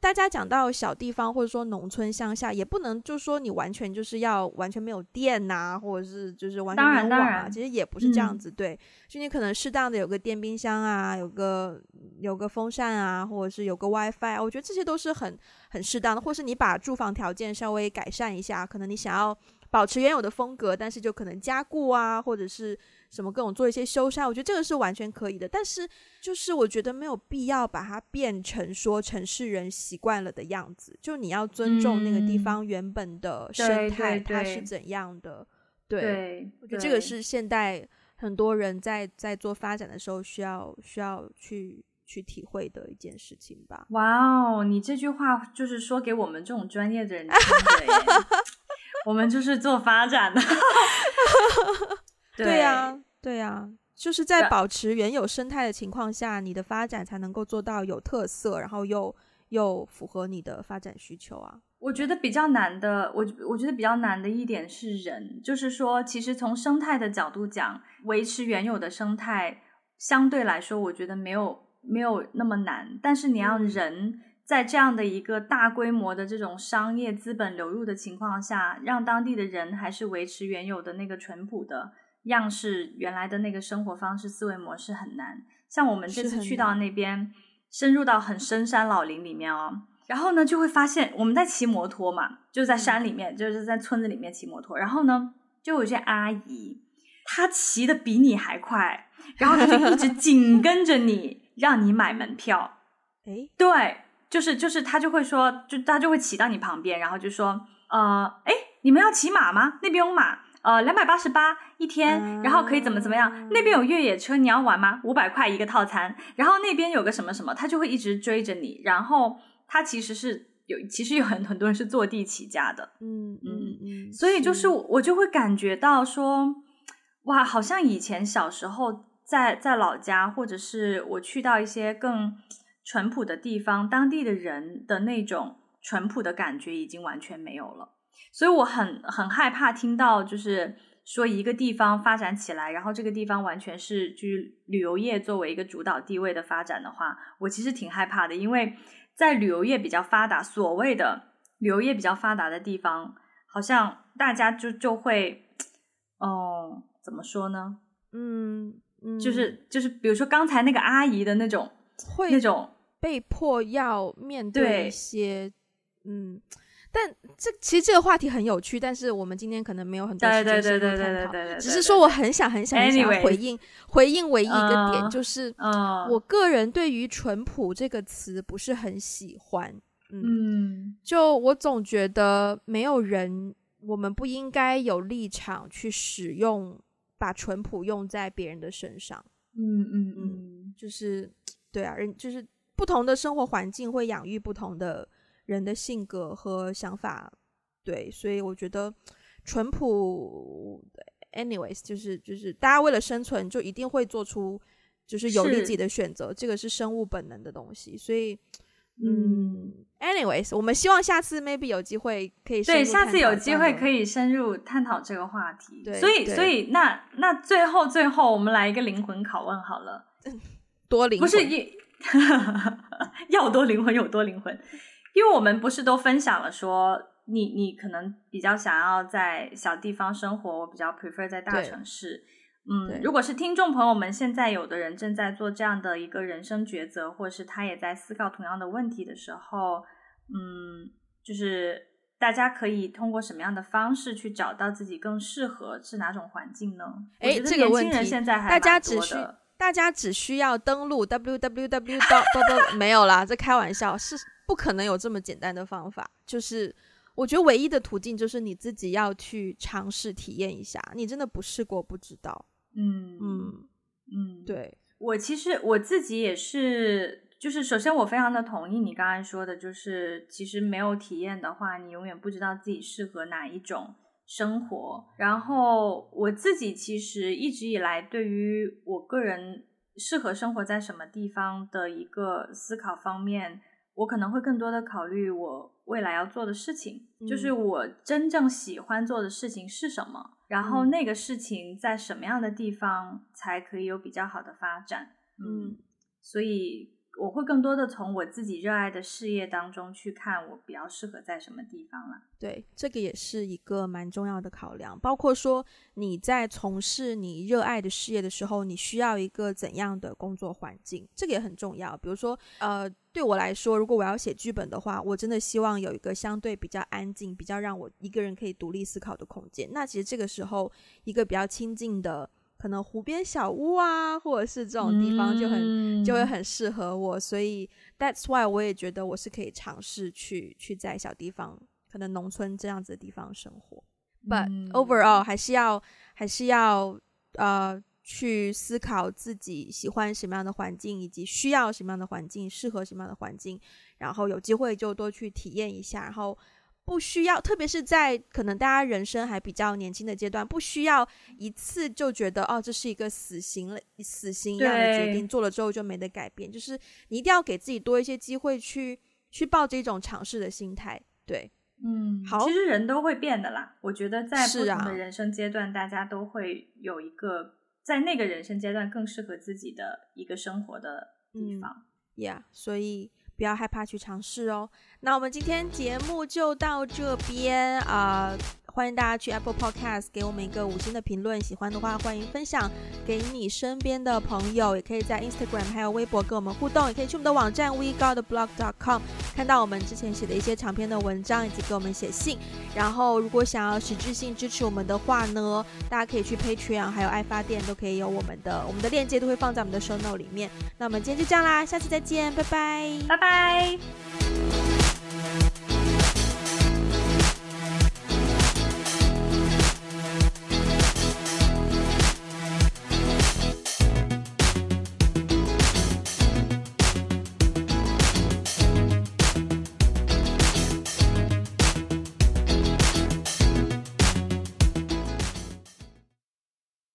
大家讲到小地方，或者说农村乡下，也不能就说你完全就是要完全没有电呐、啊，或者是就是完全没有网啊。其实也不是这样子，嗯、对。就你可能适当的有个电冰箱啊，有个有个风扇啊，或者是有个 WiFi 啊，我觉得这些都是很很适当的。或是你把住房条件稍微改善一下，可能你想要保持原有的风格，但是就可能加固啊，或者是。什么各种做一些修缮，我觉得这个是完全可以的。但是，就是我觉得没有必要把它变成说城市人习惯了的样子。就你要尊重那个地方原本的生态，它是怎样的。对，对，对，我觉得这个是现代很多人在在做发展的时候需要需要去去体会的一件事情吧。哇哦，你这句话就是说给我们这种专业的人听的耶。我们就是做发展的。对呀，对呀，就是在保持原有生态的情况下，你的发展才能够做到有特色，然后又又符合你的发展需求啊。我觉得比较难的，我我觉得比较难的一点是人，就是说，其实从生态的角度讲，维持原有的生态相对来说，我觉得没有没有那么难。但是你要人在这样的一个大规模的这种商业资本流入的情况下，让当地的人还是维持原有的那个淳朴的样式，原来的那个生活方式、思维模式很难。像我们这次去到那边，深入到很深山老林里面哦。然后呢，就会发现我们在骑摩托嘛，就在山里面，就是在村子里面骑摩托。然后呢，就有些阿姨，她骑的比你还快，然后她就一直 紧跟着你，让你买门票。诶，对，就是就是，她就会说，就她就会骑到你旁边，然后就说，呃，哎，你们要骑马吗？那边有马，呃，两百八十八一天，然后可以怎么怎么样？那边有越野车，你要玩吗？五百块一个套餐。然后那边有个什么什么，他就会一直追着你，然后。他其实是有，其实有很很多人是坐地起价的，嗯嗯嗯，所以就是我我就会感觉到说，哇，好像以前小时候在在老家，或者是我去到一些更淳朴的地方，当地的人的那种淳朴的感觉已经完全没有了，所以我很很害怕听到就是说一个地方发展起来，然后这个地方完全是就是旅游业作为一个主导地位的发展的话，我其实挺害怕的，因为。在旅游业比较发达，所谓的旅游业比较发达的地方，好像大家就就会，哦，怎么说呢？嗯，嗯就是就是，比如说刚才那个阿姨的那种，会那种被迫要面对一些，嗯。但这其实这个话题很有趣，但是我们今天可能没有很多时间深入探讨。只是说我很想很想很想回应回应唯一一个点，就是我个人对于“淳朴”这个词不是很喜欢。嗯，就我总觉得没有人，我们不应该有立场去使用把“淳朴”用在别人的身上。嗯嗯嗯，就是对啊，人就是不同的生活环境会养育不同的。人的性格和想法，对，所以我觉得淳朴，anyways，就是就是大家为了生存，就一定会做出就是有利自己的选择，这个是生物本能的东西。所以，嗯，anyways，我们希望下次 maybe 有机会可以对，下次有机会可以深入探讨这个话题。对，所以所以那那最后最后我们来一个灵魂拷问好了，多灵魂不是一 要多灵魂有多灵魂。因为我们不是都分享了说，你你可能比较想要在小地方生活，我比较 prefer 在大城市。嗯，如果是听众朋友们现在有的人正在做这样的一个人生抉择，或是他也在思考同样的问题的时候，嗯，就是大家可以通过什么样的方式去找到自己更适合是哪种环境呢？哎，这个问题现在还大家只需大家只需要登录 www dot 没有啦，这开玩笑是。不可能有这么简单的方法，就是我觉得唯一的途径就是你自己要去尝试体验一下，你真的不试过不知道。嗯嗯嗯，对，我其实我自己也是，就是首先我非常的同意你刚才说的，就是其实没有体验的话，你永远不知道自己适合哪一种生活。然后我自己其实一直以来对于我个人适合生活在什么地方的一个思考方面。我可能会更多的考虑我未来要做的事情，嗯，就是我真正喜欢做的事情是什么，然后那个事情在什么样的地方才可以有比较好的发展。嗯，所以。我会更多的从我自己热爱的事业当中去看，我比较适合在什么地方了。对，这个也是一个蛮重要的考量。包括说你在从事你热爱的事业的时候，你需要一个怎样的工作环境，这个也很重要。比如说，呃，对我来说，如果我要写剧本的话，我真的希望有一个相对比较安静、比较让我一个人可以独立思考的空间。那其实这个时候，一个比较亲近的。可能湖边小屋啊，或者是这种地方就很、嗯、就会很适合我，所以 that's why 我也觉得我是可以尝试去去在小地方，可能农村这样子的地方生活。But overall 还是要还是要呃去思考自己喜欢什么样的环境，以及需要什么样的环境，适合什么样的环境，然后有机会就多去体验一下，然后。不需要，特别是在可能大家人生还比较年轻的阶段，不需要一次就觉得哦，这是一个死刑了，死刑一样的决定，做了之后就没得改变。就是你一定要给自己多一些机会去去抱着一种尝试的心态。对，嗯，好，其实人都会变的啦。我觉得在不同的啊人生阶段，大家都会有一个在那个人生阶段更适合自己的一个生活的地方。，yeah, 所以不要害怕去尝试哦。那我们今天节目就到这边啊。欢迎大家去 Apple Podcast 给我们一个五星的评论，喜欢的话欢迎分享给你身边的朋友，也可以在 Instagram 还有微博跟我们互动，也可以去我们的网站 WeGotTheBlog.com 看到我们之前写的一些长篇的文章，以及给我们写信。然后如果想要实质性支持我们的话呢，大家可以去 Patreon 还有爱发电都可以有我们的我们的链接都会放在我们的 Show Note 里面。那我们今天就这样啦，下次再见，拜拜，拜拜。